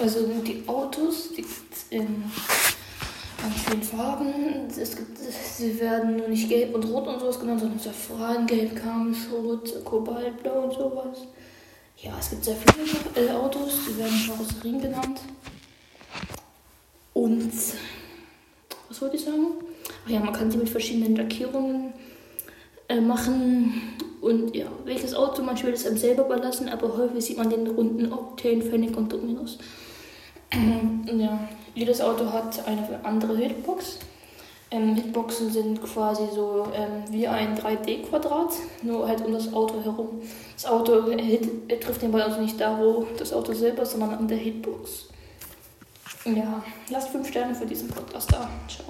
Also die Autos, die gibt es in ganz vielen Farben. Es gibt, sie werden nur nicht gelb und rot und sowas genannt, sondern Safran, gelb, Karmschrot, Kobaltblau und sowas. Ja, es gibt sehr viele äh, Autos, die werden Karosserien genannt. Und was wollte ich sagen? Ach ja, man kann sie mit verschiedenen Lackierungen äh, machen. Und ja, welches Auto man will, ist einem selber überlassen, aber häufig sieht man den runden Octane, Fennec und Dominus. Ja, jedes Auto hat eine andere Hitbox. Ähm, Hitboxen sind quasi so ähm, wie ein 3D-Quadrat, nur halt um das Auto herum. Das Auto hit, trifft den Ball also nicht da, wo das Auto selber ist, sondern an der Hitbox. Ja, lasst 5 Sterne für diesen Podcast da. Ciao.